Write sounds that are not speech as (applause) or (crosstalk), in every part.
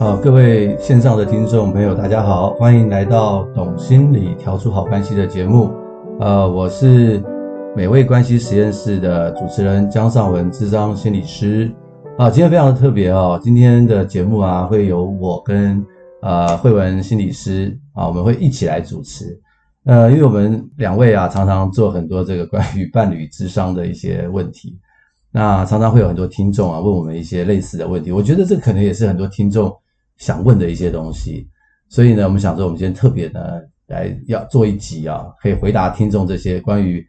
好，各位线上的听众朋友，大家好，欢迎来到《懂心理调出好关系》的节目。呃，我是美味关系实验室的主持人江尚文，智商心理师。啊，今天非常的特别哦，今天的节目啊，会由我跟呃慧文心理师啊，我们会一起来主持。呃，因为我们两位啊，常常做很多这个关于伴侣智商的一些问题，那常常会有很多听众啊问我们一些类似的问题。我觉得这可能也是很多听众。想问的一些东西，所以呢，我们想说，我们今天特别呢来要做一集啊，可以回答听众这些关于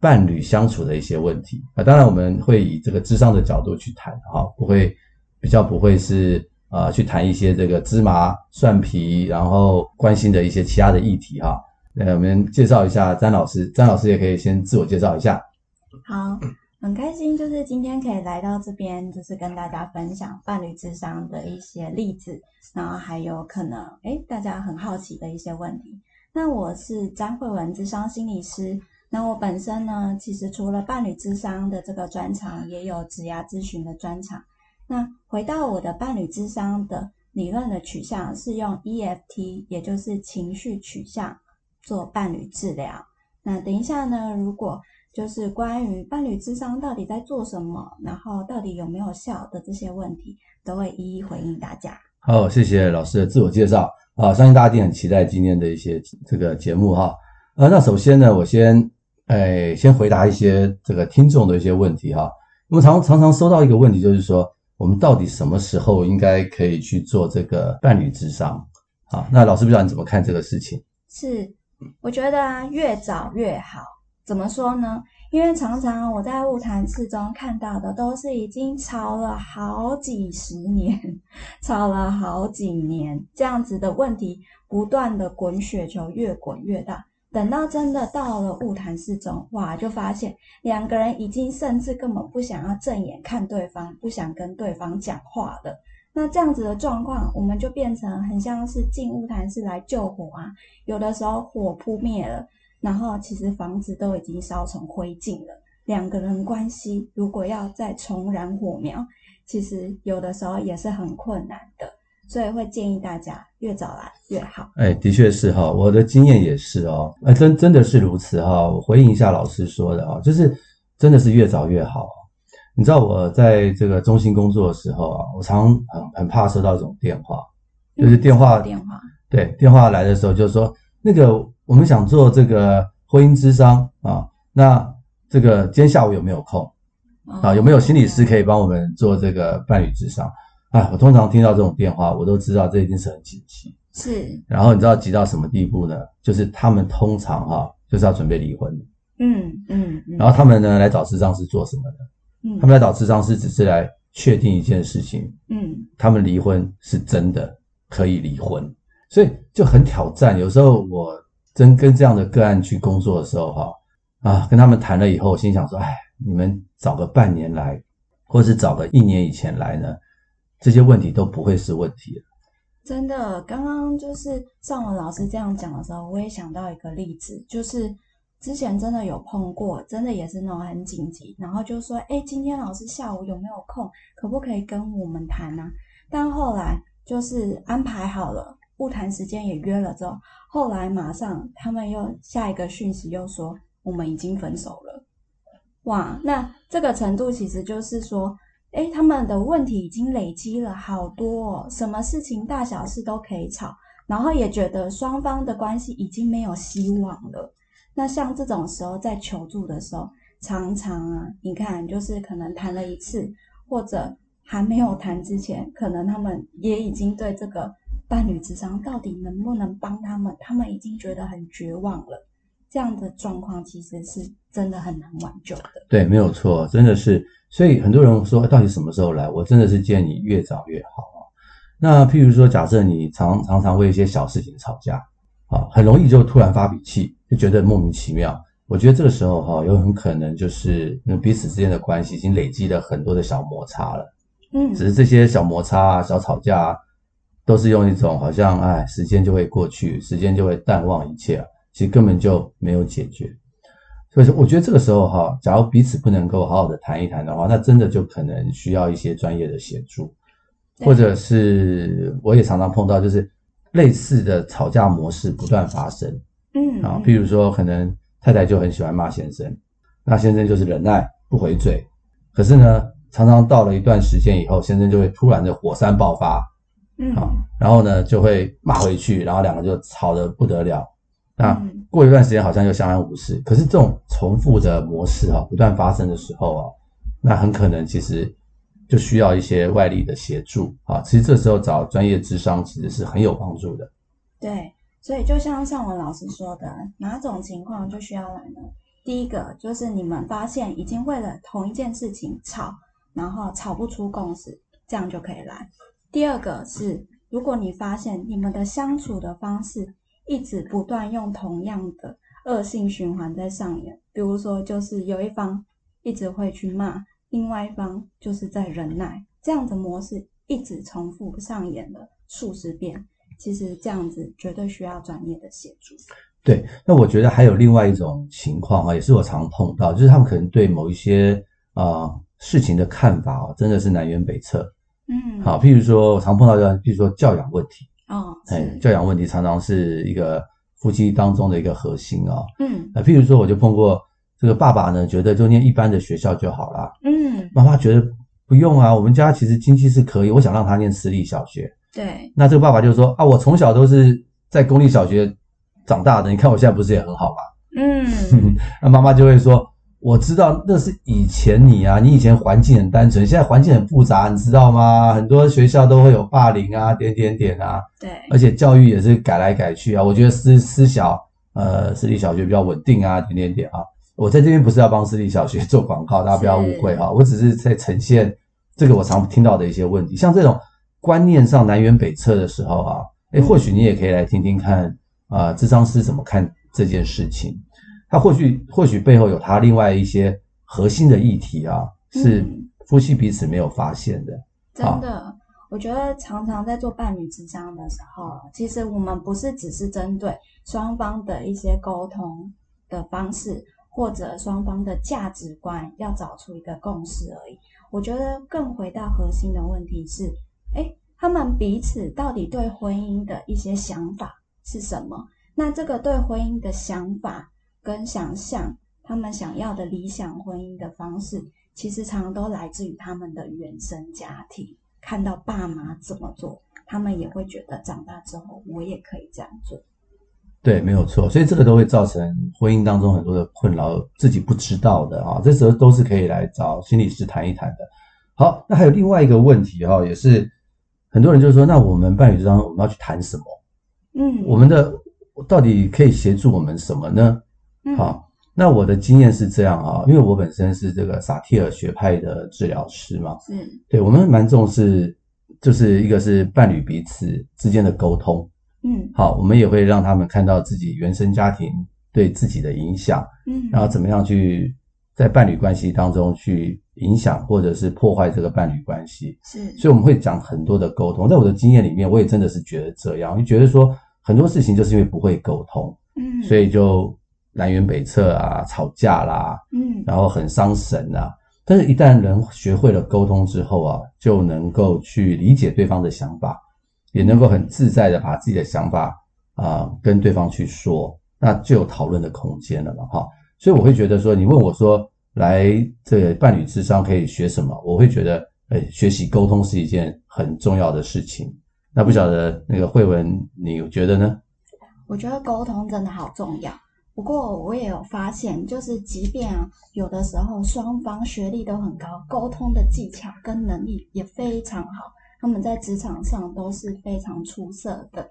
伴侣相处的一些问题啊。当然，我们会以这个智商的角度去谈哈，不会比较不会是啊去谈一些这个芝麻蒜皮，然后关心的一些其他的议题哈。那我们介绍一下詹老师，詹老师也可以先自我介绍一下。好。很开心，就是今天可以来到这边，就是跟大家分享伴侣智商的一些例子，然后还有可能诶大家很好奇的一些问题。那我是詹慧文智商心理师，那我本身呢，其实除了伴侣智商的这个专长，也有职涯咨询的专长。那回到我的伴侣智商的理论的取向，是用 EFT，也就是情绪取向做伴侣治疗。那等一下呢，如果就是关于伴侣智商到底在做什么，然后到底有没有效的这些问题，都会一一回应大家。好，谢谢老师的自我介绍啊，相信大家一定很期待今天的一些这个节目哈。呃，那首先呢，我先哎先回答一些这个听众的一些问题哈。我们常常常收到一个问题，就是说我们到底什么时候应该可以去做这个伴侣智商啊？那老师不知道你怎么看这个事情？是，我觉得啊，越早越好。怎么说呢？因为常常我在晤谈室中看到的都是已经吵了好几十年，吵了好几年这样子的问题，不断的滚雪球，越滚越大。等到真的到了晤谈室中，哇，就发现两个人已经甚至根本不想要正眼看对方，不想跟对方讲话了。那这样子的状况，我们就变成很像是进晤谈室来救火啊。有的时候火扑灭了。然后其实房子都已经烧成灰烬了，两个人关系如果要再重燃火苗，其实有的时候也是很困难的，所以会建议大家越早来越好。哎，的确是哈，我的经验也是哦，哎，真真的是如此哈。我回应一下老师说的啊，就是真的是越早越好。你知道我在这个中心工作的时候啊，我常很很怕收到这种电话，就是电话、嗯、电话对电话来的时候，就是说那个。我们想做这个婚姻之商啊，那这个今天下午有没有空啊？有没有心理师可以帮我们做这个伴侣之商？啊，我通常听到这种电话，我都知道这一定是很紧急。是。然后你知道急到什么地步呢？就是他们通常哈、啊，就是要准备离婚。嗯嗯。嗯，然后他们呢来找智商是做什么的？嗯。他们来找智商是只是来确定一件事情。嗯。他们离婚是真的可以离婚，所以就很挑战。有时候我。真跟这样的个案去工作的时候，哈啊，跟他们谈了以后，我心想说，哎，你们早个半年来，或是早个一年以前来呢，这些问题都不会是问题了。真的，刚刚就是尚文老师这样讲的时候，我也想到一个例子，就是之前真的有碰过，真的也是那种很紧急，然后就说，哎，今天老师下午有没有空，可不可以跟我们谈呢？但后来就是安排好了。晤谈时间也约了之后，后来马上他们又下一个讯息又说我们已经分手了。哇，那这个程度其实就是说，诶，他们的问题已经累积了好多哦，什么事情大小事都可以吵，然后也觉得双方的关系已经没有希望了。那像这种时候在求助的时候，常常啊，你看就是可能谈了一次，或者还没有谈之前，可能他们也已经对这个。伴侣之商到底能不能帮他们？他们已经觉得很绝望了。这样的状况其实是真的很难挽救的。对，没有错，真的是。所以很多人说，到底什么时候来？我真的是建议越早越好。那譬如说，假设你常常常为一些小事情吵架，啊，很容易就突然发脾气，就觉得莫名其妙。我觉得这个时候哈，有很可能就是彼此之间的关系已经累积了很多的小摩擦了。嗯，只是这些小摩擦啊、小吵架啊。都是用一种好像哎，时间就会过去，时间就会淡忘一切，其实根本就没有解决。所以说，我觉得这个时候哈，假如彼此不能够好好的谈一谈的话，那真的就可能需要一些专业的协助。或者是我也常常碰到，就是类似的吵架模式不断发生。嗯啊，比如说，可能太太就很喜欢骂先生，那先生就是忍耐不回嘴，可是呢，常常到了一段时间以后，先生就会突然的火山爆发，嗯，啊，然后呢就会骂回去，然后两个就吵得不得了。那过一段时间好像又相安无事，可是这种重复的模式啊，不断发生的时候啊，那很可能其实就需要一些外力的协助啊。其实这时候找专业智商其实是很有帮助的。对。所以，就像尚文老师说的，哪种情况就需要来呢？第一个就是你们发现已经为了同一件事情吵，然后吵不出共识，这样就可以来。第二个是，如果你发现你们的相处的方式一直不断用同样的恶性循环在上演，比如说就是有一方一直会去骂，另外一方就是在忍耐，这样的模式一直重复上演了数十遍。其实这样子绝对需要专业的协助。对，那我觉得还有另外一种情况啊，也是我常碰到，就是他们可能对某一些啊、事情的看法啊，真的是南辕北辙。嗯，好，譬如说我常碰到的，譬如说教养问题。哦，哎，教养问题常常是一个夫妻当中的一个核心啊。嗯，啊，譬如说我就碰过这个爸爸呢，觉得就念一般的学校就好了。嗯，妈妈觉得不用啊，我们家其实经济是可以，我想让他念私立小学。对，那这个爸爸就说啊，我从小都是在公立小学长大的，你看我现在不是也很好吗？嗯，(laughs) 那妈妈就会说，我知道那是以前你啊，你以前环境很单纯，现在环境很复杂，你知道吗？很多学校都会有霸凌啊，点点点啊，对，而且教育也是改来改去啊。我觉得私私小呃私立小学比较稳定啊，点点点啊。我在这边不是要帮私立小学做广告，大家不要误会哈，我只是在呈现这个我常听到的一些问题，像这种。观念上南辕北辙的时候啊，诶，或许你也可以来听听看啊，呃，咨商师怎么看这件事情。他或许或许背后有他另外一些核心的议题啊，是夫妻彼此没有发现的。真的，我觉得常常在做伴侣咨商的时候，其实我们不是只是针对双方的一些沟通的方式，或者双方的价值观要找出一个共识而已。我觉得更回到核心的问题是。哎，他们彼此到底对婚姻的一些想法是什么？那这个对婚姻的想法跟想象，他们想要的理想婚姻的方式，其实常常都来自于他们的原生家庭。看到爸妈怎么做，他们也会觉得长大之后我也可以这样做。对，没有错。所以这个都会造成婚姻当中很多的困扰，自己不知道的啊。这时候都是可以来找心理师谈一谈的。好，那还有另外一个问题哈，也是。很多人就说：“那我们伴侣之间我们要去谈什么？嗯，我们的到底可以协助我们什么呢？嗯，好，那我的经验是这样啊，因为我本身是这个萨提尔学派的治疗师嘛，嗯，对，我们蛮重视，就是一个是伴侣彼此之间的沟通，嗯，好，我们也会让他们看到自己原生家庭对自己的影响，嗯，然后怎么样去在伴侣关系当中去。”影响或者是破坏这个伴侣关系，是，所以我们会讲很多的沟通。在我的经验里面，我也真的是觉得这样，就觉得说很多事情就是因为不会沟通，嗯，所以就南辕北辙啊，吵架啦，嗯，然后很伤神啊。但是，一旦人学会了沟通之后啊，就能够去理解对方的想法，也能够很自在的把自己的想法啊、呃、跟对方去说，那就有讨论的空间了嘛，哈。所以我会觉得说，你问我说。来，这个伴侣智商可以学什么？我会觉得，诶，学习沟通是一件很重要的事情。那不晓得那个慧文，你觉得呢？我觉得沟通真的好重要。不过我也有发现，就是即便啊，有的时候双方学历都很高，沟通的技巧跟能力也非常好，他们在职场上都是非常出色的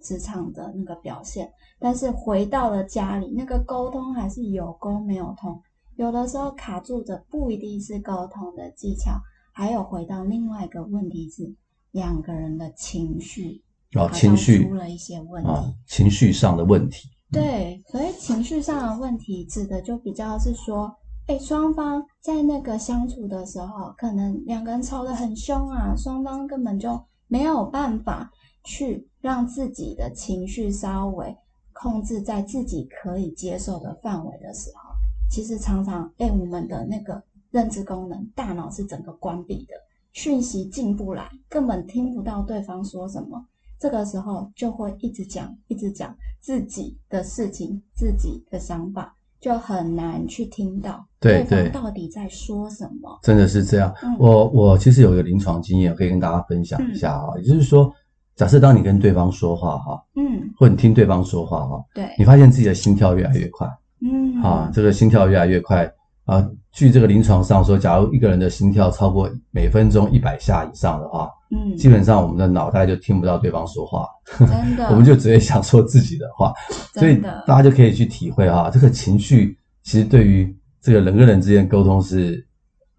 职场的那个表现。但是回到了家里，那个沟通还是有沟没有通。有的时候卡住的不一定是沟通的技巧，还有回到另外一个问题是两个人的情绪哦，情绪出了一些问题，哦，情绪上的问题。对，所以情绪上的问题指的就比较是说，哎，双方在那个相处的时候，可能两个人吵得很凶啊，双方根本就没有办法去让自己的情绪稍微控制在自己可以接受的范围的时候。其实常常，哎，我们的那个认知功能，大脑是整个关闭的。讯息进不来，根本听不到对方说什么。这个时候就会一直讲，一直讲自己的事情、自己的想法，就很难去听到对方到底在说什么。真的是这样。嗯、我我其实有一个临床经验，可以跟大家分享一下啊。嗯、也就是说，假设当你跟对方说话哈，嗯，或你听对方说话哈，对，你发现自己的心跳越来越快，嗯，啊，这个心跳越来越快。啊，据这个临床上说，假如一个人的心跳超过每分钟一百下以上的话，嗯，基本上我们的脑袋就听不到对方说话，真的，(laughs) 我们就只会想说自己的话，所以大家就可以去体会哈，这个情绪其实对于这个人跟人之间沟通是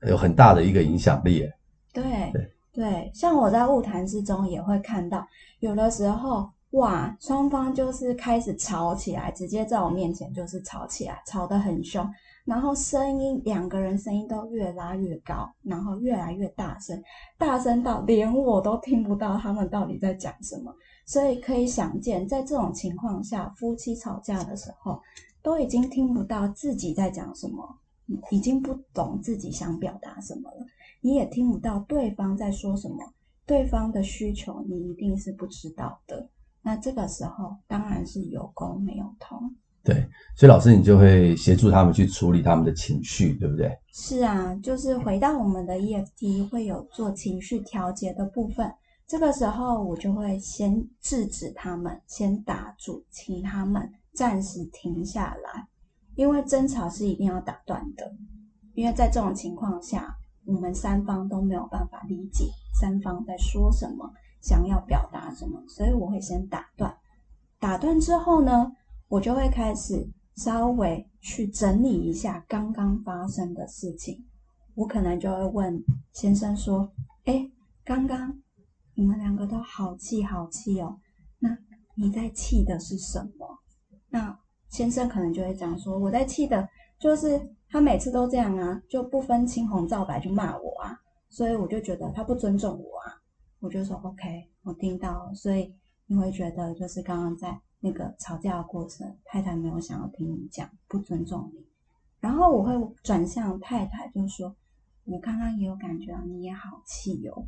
有很大的一个影响力。对对。对，像我在物谈之中也会看到，有的时候哇，双方就是开始吵起来，直接在我面前就是吵起来，吵得很凶。然后声音，两个人声音都越拉越高，然后越来越大声，大声到连我都听不到他们到底在讲什么。所以可以想见，在这种情况下，夫妻吵架的时候，都已经听不到自己在讲什么，已经不懂自己想表达什么了。你也听不到对方在说什么，对方的需求你一定是不知道的。那这个时候当然是有攻没有通。对，所以老师你就会协助他们去处理他们的情绪，对不对？是啊，就是回到我们的 EFT 会有做情绪调节的部分，这个时候我就会先制止他们，先打住，请他们暂时停下来，因为争吵是一定要打断的，因为在这种情况下，我们三方都没有办法理解三方在说什么，想要表达什么，所以我会先打断，打断之后呢，我就会开始稍微去整理一下刚刚发生的事情，我可能就会问先生说：“诶，刚刚你们两个都好气好气哦，那你在气的是什么？”那先生可能就会讲说：“我在气的就是他每次都这样啊，就不分青红皂白就骂我啊，所以我就觉得他不尊重我啊。”我就说：“OK，我听到了，所以你会觉得就是刚刚在。”那个吵架的过程，太太没有想要听你讲，不尊重你。然后我会转向太太，就说：“我刚刚也有感觉到你也好气哦，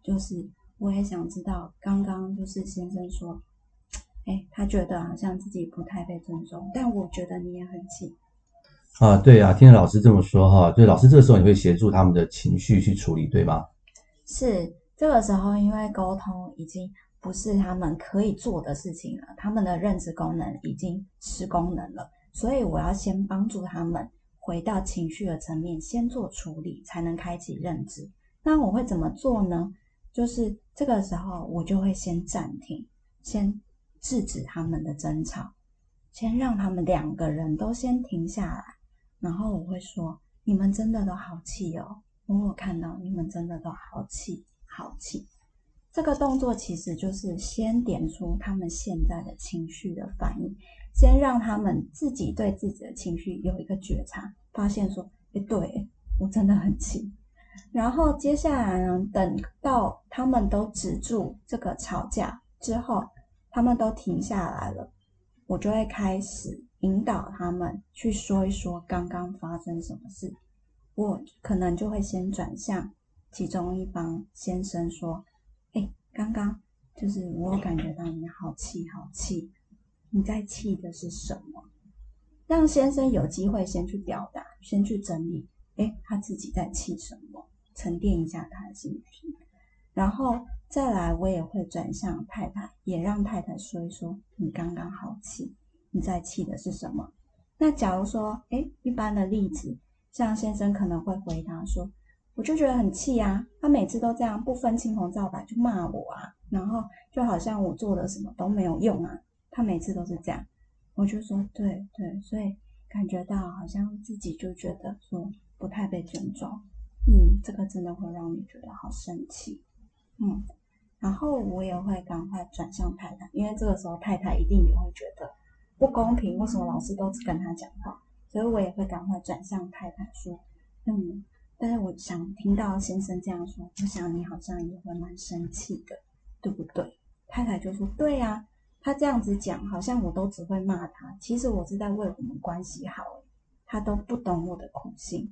就是我也想知道，刚刚就是先生说，哎，他觉得好像自己不太被尊重，但我觉得你也很气。”啊，对啊，听着老师这么说哈，对，老师这个时候你会协助他们的情绪去处理，对吗？是，这个时候因为沟通已经。不是他们可以做的事情了，他们的认知功能已经失功能了，所以我要先帮助他们回到情绪的层面，先做处理，才能开启认知。那我会怎么做呢？就是这个时候，我就会先暂停，先制止他们的争吵，先让他们两个人都先停下来，然后我会说：“你们真的都好气哦，我看到你们真的都好气，好气。”这个动作其实就是先点出他们现在的情绪的反应，先让他们自己对自己的情绪有一个觉察，发现说：“诶，对，我真的很气。”然后接下来呢，等到他们都止住这个吵架之后，他们都停下来了，我就会开始引导他们去说一说刚刚发生什么事。我可能就会先转向其中一方先生说。哎刚刚就是我感觉到你好气好气，你在气的是什么？让先生有机会先去表达，先去整理，诶，他自己在气什么？沉淀一下他的心情，然后再来，我也会转向太太，也让太太说一说你刚刚好气，你在气的是什么？那假如说，诶，一般的例子，像先生可能会回答说。我就觉得很气啊！他每次都这样不分青红皂白就骂我啊，然后就好像我做的什么都没有用啊。他每次都是这样，我就说对对，所以感觉到好像自己就觉得说不太被尊重。嗯，这个真的会让你觉得好生气。嗯，然后我也会赶快转向太太，因为这个时候太太一定也会觉得不公平，为什么老师都只跟他讲话？所以我也会赶快转向太太说，嗯。但是我想听到先生这样说，我想你好像也会蛮生气的，对不对？太太就说：“对呀，他这样子讲，好像我都只会骂他。其实我是在为我们关系好，他都不懂我的苦心。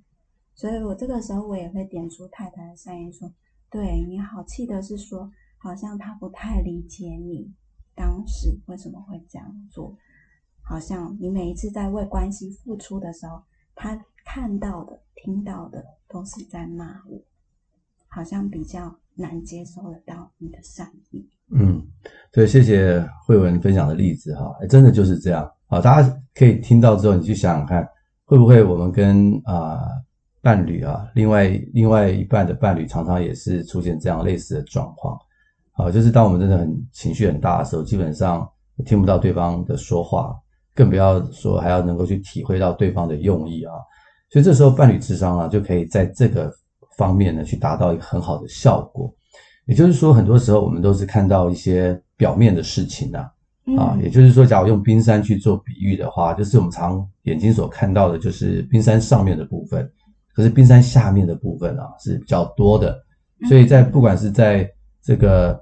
所以我这个时候我也会点出太太的善意，说：对，你好气的是说，好像他不太理解你当时为什么会这样做，好像你每一次在为关系付出的时候，他看到的、听到的都是在骂我，好像比较难接受得到你的善意。嗯，对，谢谢慧文分享的例子哈，真的就是这样啊，大家可以听到之后，你去想想看，会不会我们跟啊。伴侣啊，另外另外一半的伴侣常常也是出现这样类似的状况，啊，就是当我们真的很情绪很大的时候，基本上听不到对方的说话，更不要说还要能够去体会到对方的用意啊，所以这时候伴侣智商啊，就可以在这个方面呢去达到一个很好的效果。也就是说，很多时候我们都是看到一些表面的事情啊，啊，也就是说，假如用冰山去做比喻的话，就是我们常眼睛所看到的，就是冰山上面的部分。可是冰山下面的部分啊是比较多的，所以在不管是在这个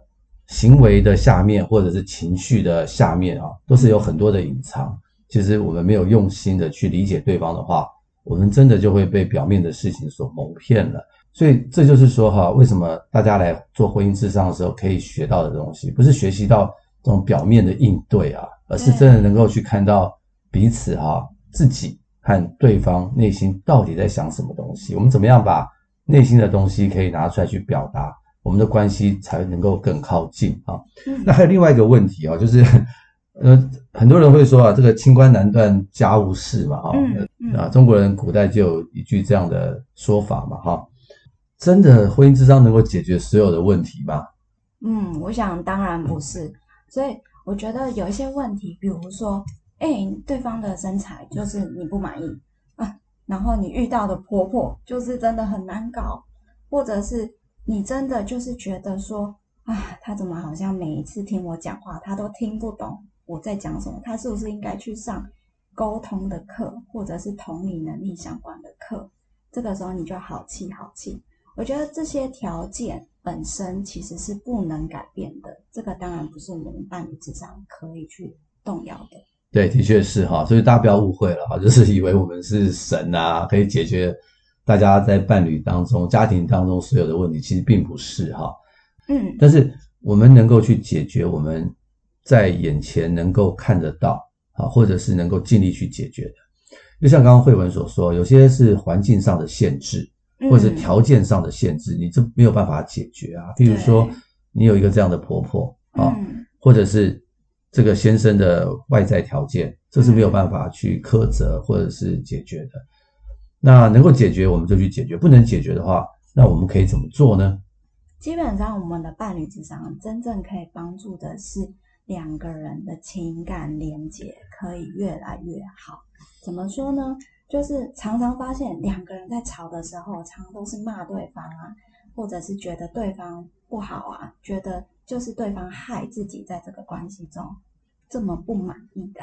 行为的下面，或者是情绪的下面啊，都是有很多的隐藏。其实我们没有用心的去理解对方的话，我们真的就会被表面的事情所蒙骗了。所以这就是说哈，为什么大家来做婚姻智商的时候可以学到的东西，不是学习到这种表面的应对啊，而是真的能够去看到彼此哈自己。和对方内心到底在想什么东西，我们怎么样把内心的东西可以拿出来去表达，我们的关系才能够更靠近啊。那还有另外一个问题啊，就是呃，很多人会说啊，这个清官难断家务事嘛，啊，啊，中国人古代就有一句这样的说法嘛，哈，真的婚姻之商能够解决所有的问题吗？嗯，我想当然不是，所以我觉得有一些问题，比如说。哎，对方的身材就是你不满意啊，然后你遇到的婆婆就是真的很难搞，或者是你真的就是觉得说啊，他怎么好像每一次听我讲话，他都听不懂我在讲什么？他是不是应该去上沟通的课，或者是同理能力相关的课？这个时候你就好气好气。我觉得这些条件本身其实是不能改变的，这个当然不是我们伴侣咨商可以去动摇的。对，的确是哈，所以大家不要误会了哈，就是以为我们是神啊，可以解决大家在伴侣当中、家庭当中所有的问题，其实并不是哈。嗯，但是我们能够去解决我们在眼前能够看得到啊，或者是能够尽力去解决的。就像刚刚慧文所说，有些是环境上的限制，或者是条件上的限制，你这没有办法解决啊。比如说，你有一个这样的婆婆啊，或者是。这个先生的外在条件，这是没有办法去苛责或者是解决的。那能够解决，我们就去解决；不能解决的话，那我们可以怎么做呢？基本上，我们的伴侣咨商真正可以帮助的是两个人的情感连接可以越来越好。怎么说呢？就是常常发现两个人在吵的时候，常常都是骂对方啊，或者是觉得对方不好啊，觉得就是对方害自己在这个关系中。这么不满意的，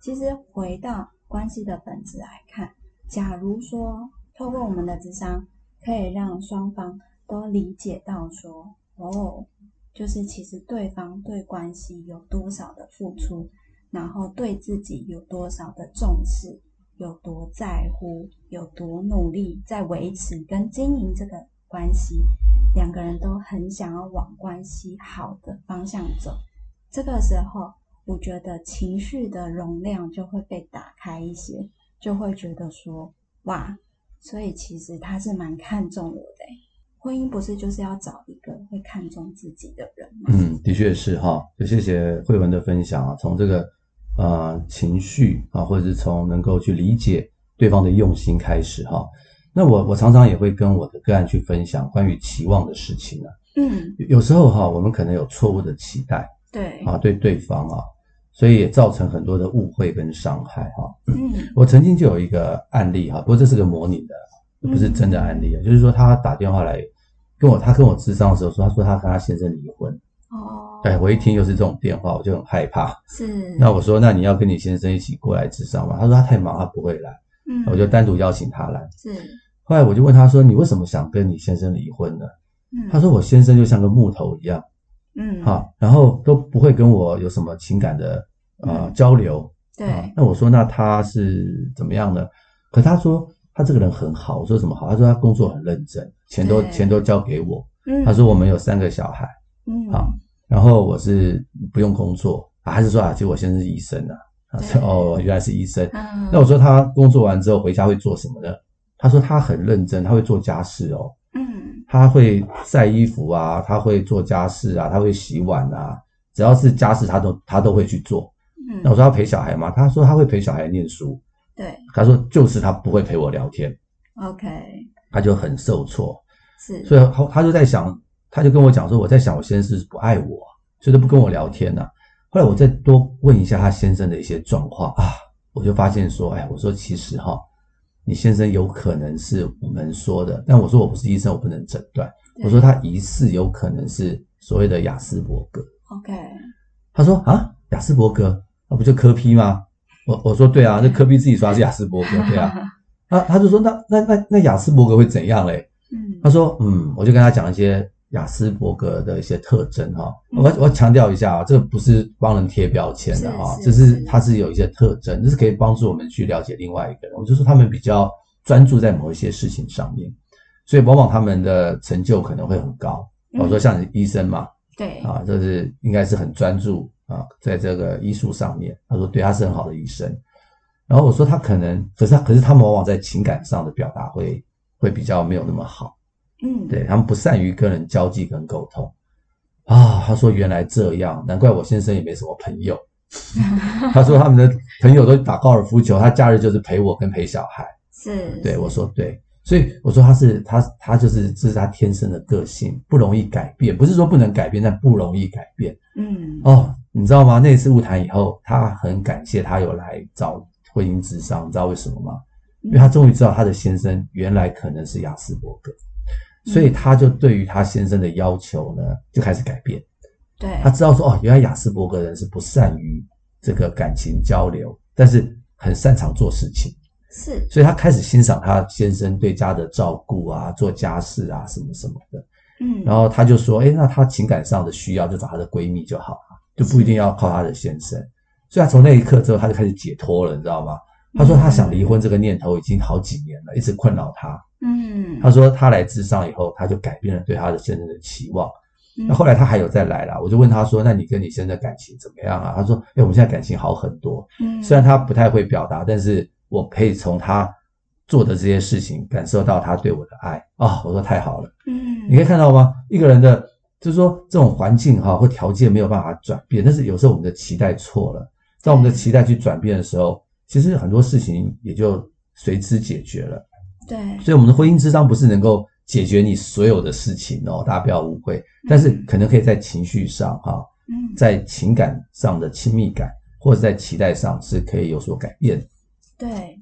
其实回到关系的本质来看，假如说透过我们的智商，可以让双方都理解到说，哦，就是其实对方对关系有多少的付出，然后对自己有多少的重视，有多在乎，有多努力在维持跟经营这个关系，两个人都很想要往关系好的方向走，这个时候。我觉得情绪的容量就会被打开一些，就会觉得说，哇，所以其实他是蛮看重我的。婚姻不是就是要找一个会看重自己的人吗？嗯，的确是哈。就谢谢慧文的分享啊，从这个呃情绪啊，或者是从能够去理解对方的用心开始哈。那我我常常也会跟我的个案去分享关于期望的事情啊。嗯，有时候哈，我们可能有错误的期待，对啊，对对方啊。所以也造成很多的误会跟伤害哈。嗯，(laughs) 我曾经就有一个案例哈，不过这是个模拟的，不是真的案例啊。就是说他打电话来跟我，他跟我咨商的时候说，他说他跟他先生离婚。哦，对，我一听又是这种电话，我就很害怕。是。那我说，那你要跟你先生一起过来咨商吗？他说他太忙，他不会来。嗯，我就单独邀请他来。是。后来我就问他说，你为什么想跟你先生离婚呢？嗯，他说我先生就像个木头一样。嗯，好，然后都不会跟我有什么情感的呃交流。对，那我说那他是怎么样呢？可他说他这个人很好。我说什么好？他说他工作很认真，钱都钱都交给我。嗯，他说我们有三个小孩，嗯，好，然后我是不用工作，啊、还是说啊，其实我先生是医生啊。他说哦，原来是医生。嗯，那我说他工作完之后回家会做什么呢？他说他很认真，他会做家事哦。嗯，他会晒衣服啊，他会做家事啊，他会洗碗啊，只要是家事他都他都会去做。嗯，那我说他陪小孩吗？他说他会陪小孩念书。对，他说就是他不会陪我聊天。OK，他就很受挫。是，所以他他就在想，他就跟我讲说，我在想我先生是不爱我，所以都不跟我聊天呐、啊。后来我再多问一下他先生的一些状况啊，我就发现说，哎，我说其实哈，你先生有可能是我们说的，但我说我不是医生，我不能诊断。我说他疑似有可能是所谓的雅斯伯格。OK，他说啊，雅斯伯格，那不就科批吗？我我说对啊，那科比自己说他是亚斯伯格，(laughs) 对啊。他他就说那那那那亚斯伯格会怎样嘞？嗯，他说嗯，我就跟他讲一些亚斯伯格的一些特征哈。嗯、我我要强调一下啊，这个不是帮人贴标签的哈，这是他是有一些特征，这是可以帮助我们去了解另外一个人。我就说他们比较专注在某一些事情上面，所以往往他们的成就可能会很高。我说像你医生嘛，对啊，就是应该是很专注啊，在这个医术上面。他说对，他是很好的医生。然后我说他可能，可是他可是他们往往在情感上的表达会会比较没有那么好，嗯，对，他们不善于跟人交际跟沟通啊。他说原来这样，难怪我先生也没什么朋友。(laughs) 他说他们的朋友都打高尔夫球，他假日就是陪我跟陪小孩。是，对，我说对，所以我说他是他他就是这是他天生的个性，不容易改变，不是说不能改变，但不容易改变。嗯，哦，你知道吗？那次误谈以后，他很感谢他有来找。婚姻智商，你知道为什么吗？因为他终于知道他的先生原来可能是雅斯伯格，所以他就对于他先生的要求呢就开始改变。对，他知道说哦，原来雅斯伯格人是不善于这个感情交流，但是很擅长做事情。是，所以他开始欣赏他先生对家的照顾啊，做家事啊，什么什么的。嗯，然后他就说，哎，那他情感上的需要就找他的闺蜜就好了，就不一定要靠他的先生。所以他从那一刻之后，他就开始解脱了，你知道吗？他说他想离婚这个念头已经好几年了，一直困扰他。嗯，他说他来智商以后，他就改变了对他的先生的期望。那后来他还有再来啦，我就问他说：“那你跟你先生的感情怎么样啊？”他说：“哎，我们现在感情好很多。”嗯，虽然他不太会表达，但是我可以从他做的这些事情感受到他对我的爱啊。我说太好了。嗯，你可以看到吗？一个人的，就是说这种环境哈或条件没有办法转变，但是有时候我们的期待错了。当我们的期待去转变的时候，其实很多事情也就随之解决了。对，所以我们的婚姻之商不是能够解决你所有的事情哦，大家不要误会。但是可能可以在情绪上哈，嗯，在情感上的亲密感，或者在期待上是可以有所改变。对，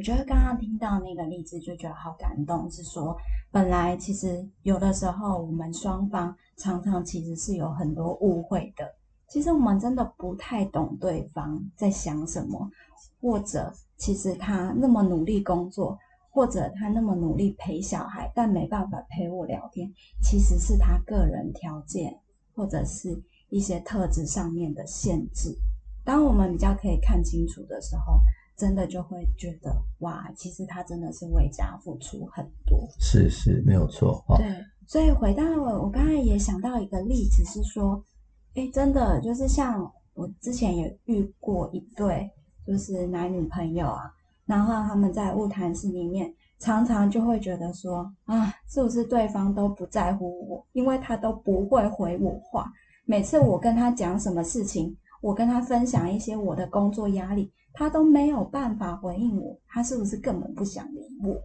我觉得刚刚听到那个例子就觉得好感动，是说本来其实有的时候我们双方常常其实是有很多误会的。其实我们真的不太懂对方在想什么，或者其实他那么努力工作，或者他那么努力陪小孩，但没办法陪我聊天，其实是他个人条件或者是一些特质上面的限制。当我们比较可以看清楚的时候，真的就会觉得哇，其实他真的是为家付出很多。是是，没有错。哦、对，所以回到我，我刚才也想到一个例子是说。哎，真的就是像我之前也遇过一对，就是男女朋友啊，然后他们在物谈室里面，常常就会觉得说，啊，是不是对方都不在乎我？因为他都不会回我话，每次我跟他讲什么事情，我跟他分享一些我的工作压力，他都没有办法回应我，他是不是根本不想理我？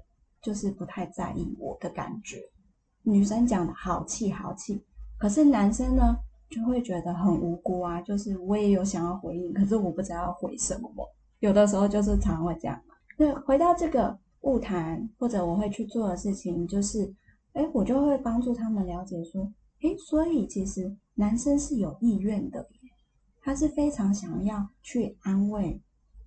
就是不太在意我的感觉。女生讲的好气好气，可是男生呢？就会觉得很无辜啊，就是我也有想要回应，可是我不知道要回什么。有的时候就是常会这样。那回到这个晤谈，或者我会去做的事情，就是，哎，我就会帮助他们了解说，哎，所以其实男生是有意愿的，他是非常想要去安慰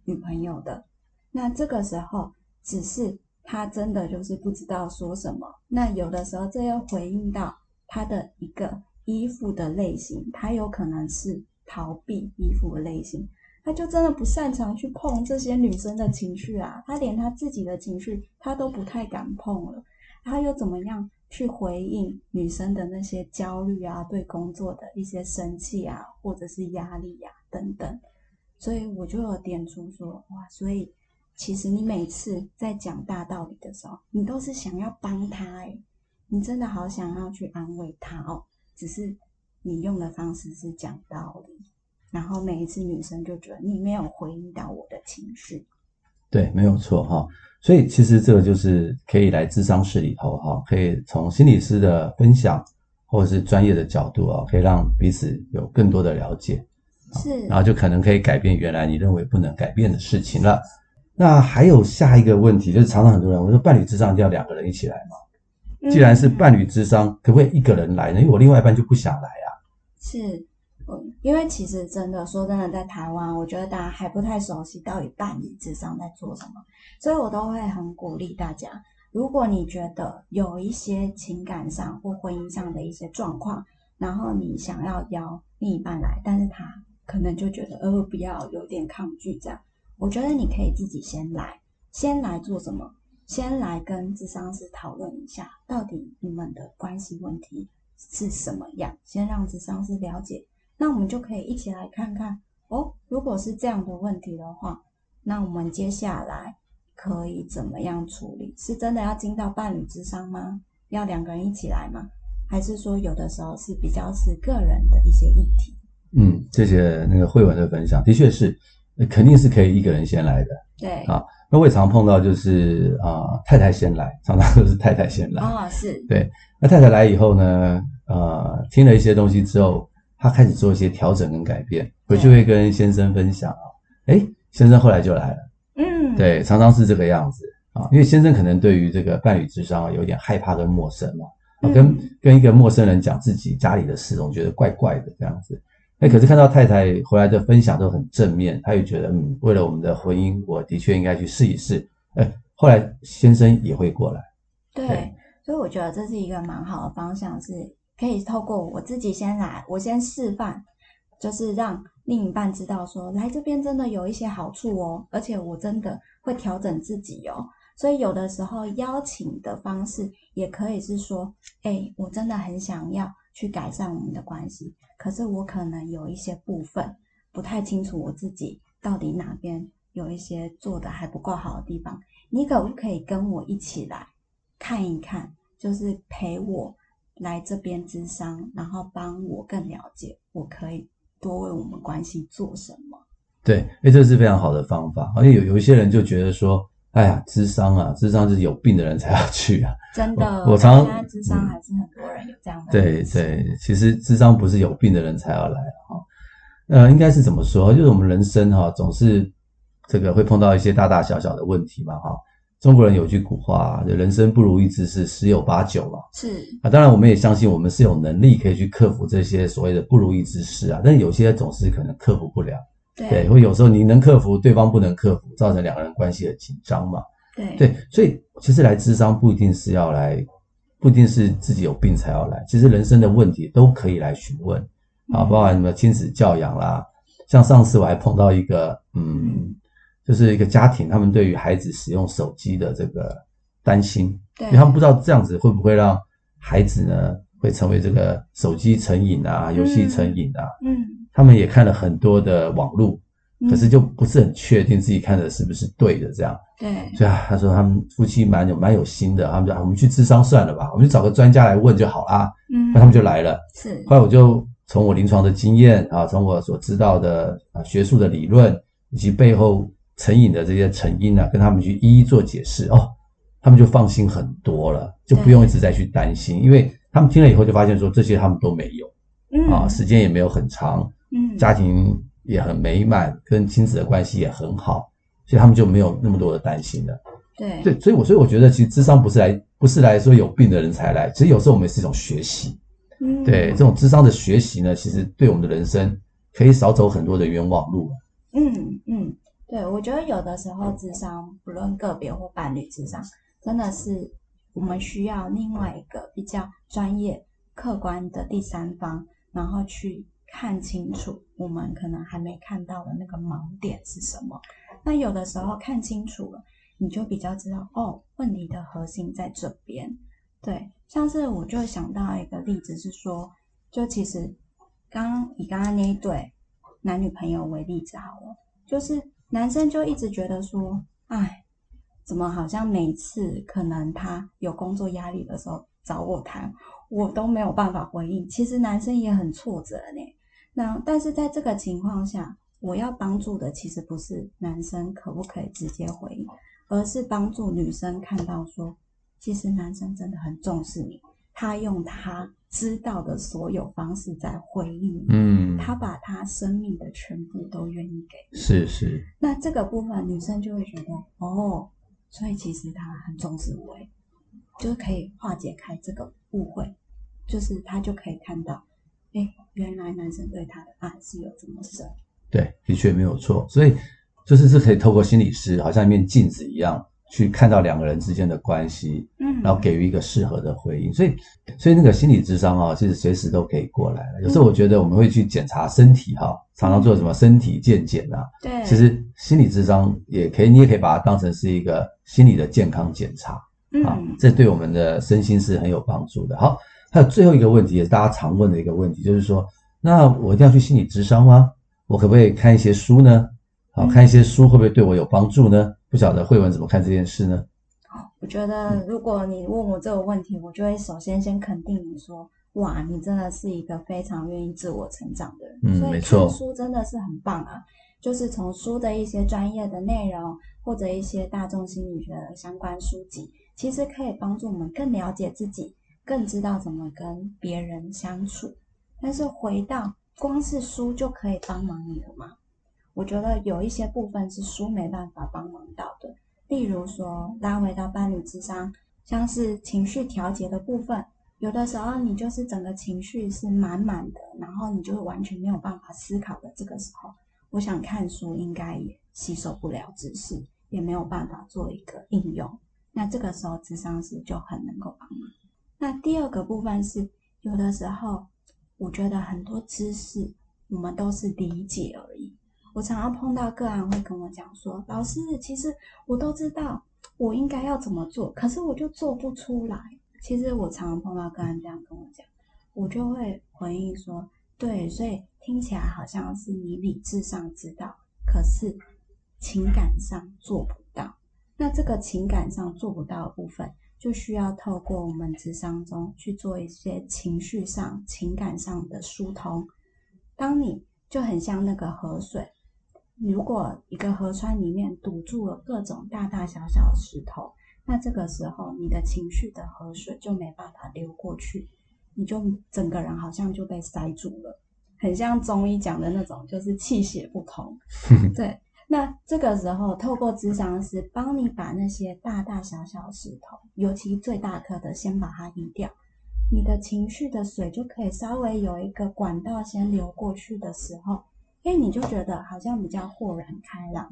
女朋友的。那这个时候，只是他真的就是不知道说什么。那有的时候，这又回应到他的一个。依附的类型，他有可能是逃避依附的类型，他就真的不擅长去碰这些女生的情绪啊，他连他自己的情绪他都不太敢碰了，他又怎么样去回应女生的那些焦虑啊，对工作的一些生气啊，或者是压力呀、啊、等等。所以我就有点出说，哇，所以其实你每次在讲大道理的时候，你都是想要帮他诶，你真的好想要去安慰他哦，只是你用的方式是讲道理，然后每一次女生就觉得你没有回应到我的情绪。对，没有错哈。所以其实这个就是可以来智商室里头哈，可以从心理师的分享或者是专业的角度啊，可以让彼此有更多的了解。是，然后就可能可以改变原来你认为不能改变的事情了。那还有下一个问题，就是常常很多人我说伴侣智商一定要两个人一起来嘛？既然是伴侣智商，可不可以一个人来呢？因为我另外一半就不想来啊。是。因为其实真的说真的，在台湾，我觉得大家还不太熟悉到底伴侣智商在做什么，所以我都会很鼓励大家，如果你觉得有一些情感上或婚姻上的一些状况，然后你想要邀另一半来，但是他可能就觉得呃不要，有点抗拒这样，我觉得你可以自己先来，先来做什么？先来跟智商师讨论一下，到底你们的关系问题是什么样，先让智商师了解。那我们就可以一起来看看哦。如果是这样的问题的话，那我们接下来可以怎么样处理？是真的要进到伴侣智商吗？要两个人一起来吗？还是说有的时候是比较是个人的一些议题？嗯，谢谢那个慧文的分享，的确是，肯定是可以一个人先来的。对啊，那我也常碰到就是啊、呃，太太先来，常常都是太太先来。啊、哦，是。对，那太太来以后呢，呃，听了一些东西之后。她开始做一些调整跟改变，回去会跟先生分享啊。哎，先生后来就来了。嗯，对，常常是这个样子啊。因为先生可能对于这个伴侣智商有点害怕跟陌生嘛，啊，跟跟一个陌生人讲自己家里的事，总觉得怪怪的这样子。哎，可是看到太太回来的分享都很正面，他也觉得嗯，为了我们的婚姻，我的确应该去试一试。哎，后来先生也会过来。对，对，所以我觉得这是一个蛮好的方向是。可以透过我自己先来，我先示范，就是让另一半知道说，来这边真的有一些好处哦，而且我真的会调整自己哦。所以有的时候邀请的方式也可以是说，诶，我真的很想要去改善我们的关系，可是我可能有一些部分不太清楚我自己到底哪边有一些做的还不够好的地方，你可不可以跟我一起来看一看，就是陪我。来这边咨商，然后帮我更了解，我可以多为我们关系做什么？对，哎，这是非常好的方法。而且有有一些人就觉得说，哎呀，智商啊，智商是有病的人才要去啊。真的，我，我常常智商还是很多人有这样的。对对，其实智商不是有病的人才要来哈。呃，应该是怎么说？就是我们人生哈，总是这个会碰到一些大大小小的问题嘛哈。中国人有句古话，人生不如意之事十有八九嘛。是啊，当然我们也相信我们是有能力可以去克服这些所谓的不如意之事啊，但有些总是可能克服不了。对，对，或有时候你能克服，对方不能克服，造成两个人关系的紧张嘛。对对，所以其实来智商不一定是要来，不一定是自己有病才要来，其实人生的问题都可以来询问啊，包含什么亲子教养啦，像上次我还碰到一个嗯。就是一个家庭，他们对于孩子使用手机的这个担心，对，因为他们不知道这样子会不会让孩子呢会成为这个手机成瘾啊、游戏成瘾啊。嗯，他们也看了很多的网路，可是就不是很确定自己看的是不是对的这样。对，所以啊，他说他们夫妻蛮有蛮有心的，他们就我们去智商算了吧，我们就找个专家来问就好啦。嗯，那他们就来了。是，后来我就从我临床的经验啊，从我所知道的啊学术的理论以及背后。成瘾的这些成因啊，跟他们去一一做解释哦，他们就放心很多了，就不用一直在去担心，因为他们听了以后就发现说这些他们都没有，嗯啊，时间也没有很长，嗯，家庭也很美满，跟亲子的关系也很好，所以他们就没有那么多的担心了。对对，所以我所以我觉得其实智商不是来不是来说有病的人才来，其实有时候我们是一种学习，嗯，对，这种智商的学习呢，其实对我们的人生可以少走很多的冤枉路。嗯嗯。对，我觉得有的时候智商，不论个别或伴侣智商，真的是我们需要另外一个比较专业、客观的第三方，然后去看清楚我们可能还没看到的那个盲点是什么。那有的时候看清楚了，你就比较知道哦，问题的核心在这边。对，像是我就想到一个例子是说，就其实刚以刚刚那一对男女朋友为例子好了，就是男生就一直觉得说，哎，怎么好像每次可能他有工作压力的时候找我谈，我都没有办法回应。其实男生也很挫折呢。那但是在这个情况下，我要帮助的其实不是男生可不可以直接回应，而是帮助女生看到说，其实男生真的很重视你，他用他知道的所有方式在回应你，嗯，他把他生命的全部都愿意给你，是是。那这个部分女生就会觉得，哦，所以其实他很重视我，就是可以化解开这个误会，就是他就可以看到，哎，原来男生对他的爱是有这么深。对，的确没有错，所以就是是可以透过心理师，好像一面镜子一样，去看到两个人之间的关系，嗯，然后给予一个适合的回应。所以，所以那个心理智商啊，其实随时都可以过来了。有时候我觉得我们会去检查身体哈，常常做什么身体健检啊，对，其实心理智商也可以，你也可以把它当成是一个心理的健康检查，啊，这对我们的身心是很有帮助的。好，还有最后一个问题，也是大家常问的一个问题，就是说，那我一定要去心理咨商吗？我可不可以看一些书呢？好，看一些书会不会对我有帮助呢？不晓得慧文怎么看这件事呢？好，我觉得如果你问我这个问题，我就会首先先肯定你说，哇，你真的是一个非常愿意自我成长的人。嗯，没错，书真的是很棒啊。就是从书的一些专业的内容，或者一些大众心理学的相关书籍，其实可以帮助我们更了解自己，更知道怎么跟别人相处。但是回到光是书就可以帮忙你了吗？我觉得有一些部分是书没办法帮忙到的，例如说拉回到伴侣咨商，像是情绪调节的部分，有的时候你就是整个情绪是满满的，然后你就完全没有办法思考的这个时候，我想看书应该也吸收不了知识，也没有办法做一个应用，那这个时候智商师就很能够帮忙。那第二个部分是有的时候。我觉得很多知识我们都是理解而已。我常常碰到个案会跟我讲说：“老师，其实我都知道我应该要怎么做，可是我就做不出来。”其实我常常碰到个案这样跟我讲，我就会回应说：“对，所以听起来好像是你理智上知道，可是情感上做不到。那这个情感上做不到的部分。”就需要透过我们智商中去做一些情绪上、情感上的疏通。当你就很像那个河水，如果一个河川里面堵住了各种大大小小的石头，那这个时候你的情绪的河水就没办法流过去，你就整个人好像就被塞住了，很像中医讲的那种，就是气血不通。(laughs) 对。那这个时候，透过咨商师帮你把那些大大小小石头，尤其最大颗的，先把它移掉，你的情绪的水就可以稍微有一个管道先流过去的时候，哎，你就觉得好像比较豁然开朗，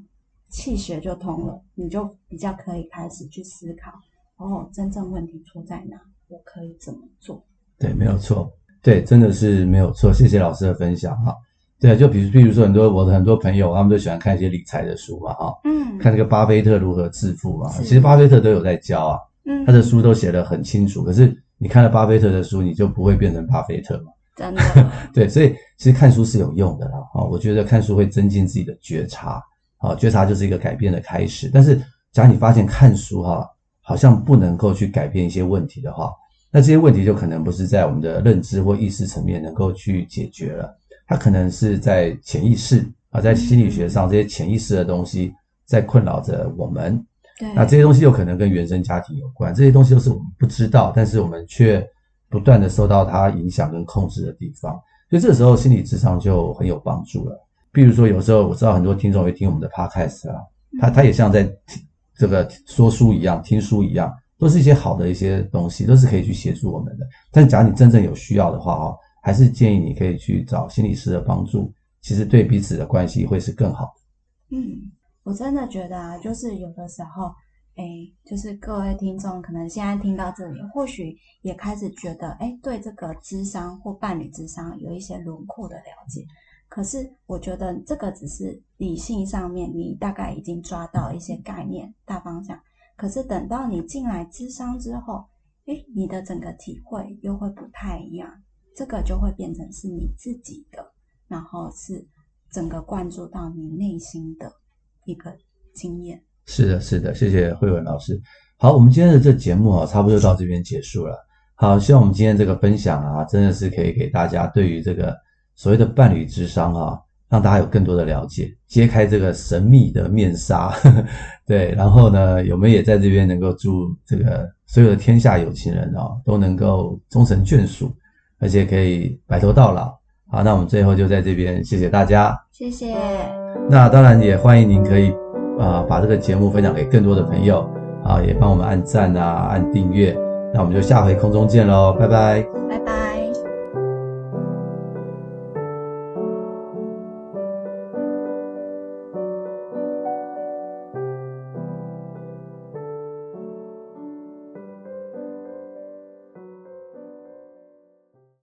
气血就通了，你就比较可以开始去思考，哦，真正问题出在哪？我可以怎么做？对，没有错，对，真的是没有错。谢谢老师的分享哈。对啊，就比如，比如说很多我的很多朋友，他们都喜欢看一些理财的书嘛，哈，嗯，看这个巴菲特如何致富嘛，其实巴菲特都有在教啊，嗯，他的书都写得很清楚。可是你看了巴菲特的书，你就不会变成巴菲特嘛，真的，(laughs) 对，所以其实看书是有用的啦，啊，我觉得看书会增进自己的觉察，啊，觉察就是一个改变的开始。但是，假如你发现看书哈，好像不能够去改变一些问题的话，那这些问题就可能不是在我们的认知或意识层面能够去解决了。它可能是在潜意识啊，在心理学上，这些潜意识的东西在困扰着我们。对，那这些东西有可能跟原生家庭有关，这些东西都是我们不知道，但是我们却不断的受到它影响跟控制的地方。所以这个时候心理智商就很有帮助了。比如说，有时候我知道很多听众会听我们的 podcast 啊，他他也像在听这个说书一样，听书一样，都是一些好的一些东西，都是可以去协助我们的。但假如你真正有需要的话，哦。还是建议你可以去找心理师的帮助，其实对彼此的关系会是更好。嗯，我真的觉得啊，就是有的时候，哎，就是各位听众可能现在听到这里，或许也开始觉得，哎，对这个智商或伴侣智商有一些轮廓的了解。可是我觉得这个只是理性上面，你大概已经抓到一些概念、大方向。可是等到你进来智商之后，诶，你的整个体会又会不太一样，这个就会变成是你自己的，然后是整个灌注到你内心的一个经验。是的，是的，谢谢慧文老师。好，我们今天的这节目啊，差不多就到这边结束了。好，希望我们今天这个分享啊，真的是可以给大家对于这个所谓的伴侣咨商啊，让大家有更多的了解，揭开这个神秘的面纱。呵 (laughs) 呵对，然后呢，我们也在这边能够祝这个所有的天下有情人啊，都能够终成眷属，而且可以白头到老。好，那我们最后就在这边谢谢大家，谢谢。那当然也欢迎您可以啊、呃、把这个节目分享给更多的朋友啊，也帮我们按赞啊，按订阅。那我们就下回空中见喽，拜拜，拜拜。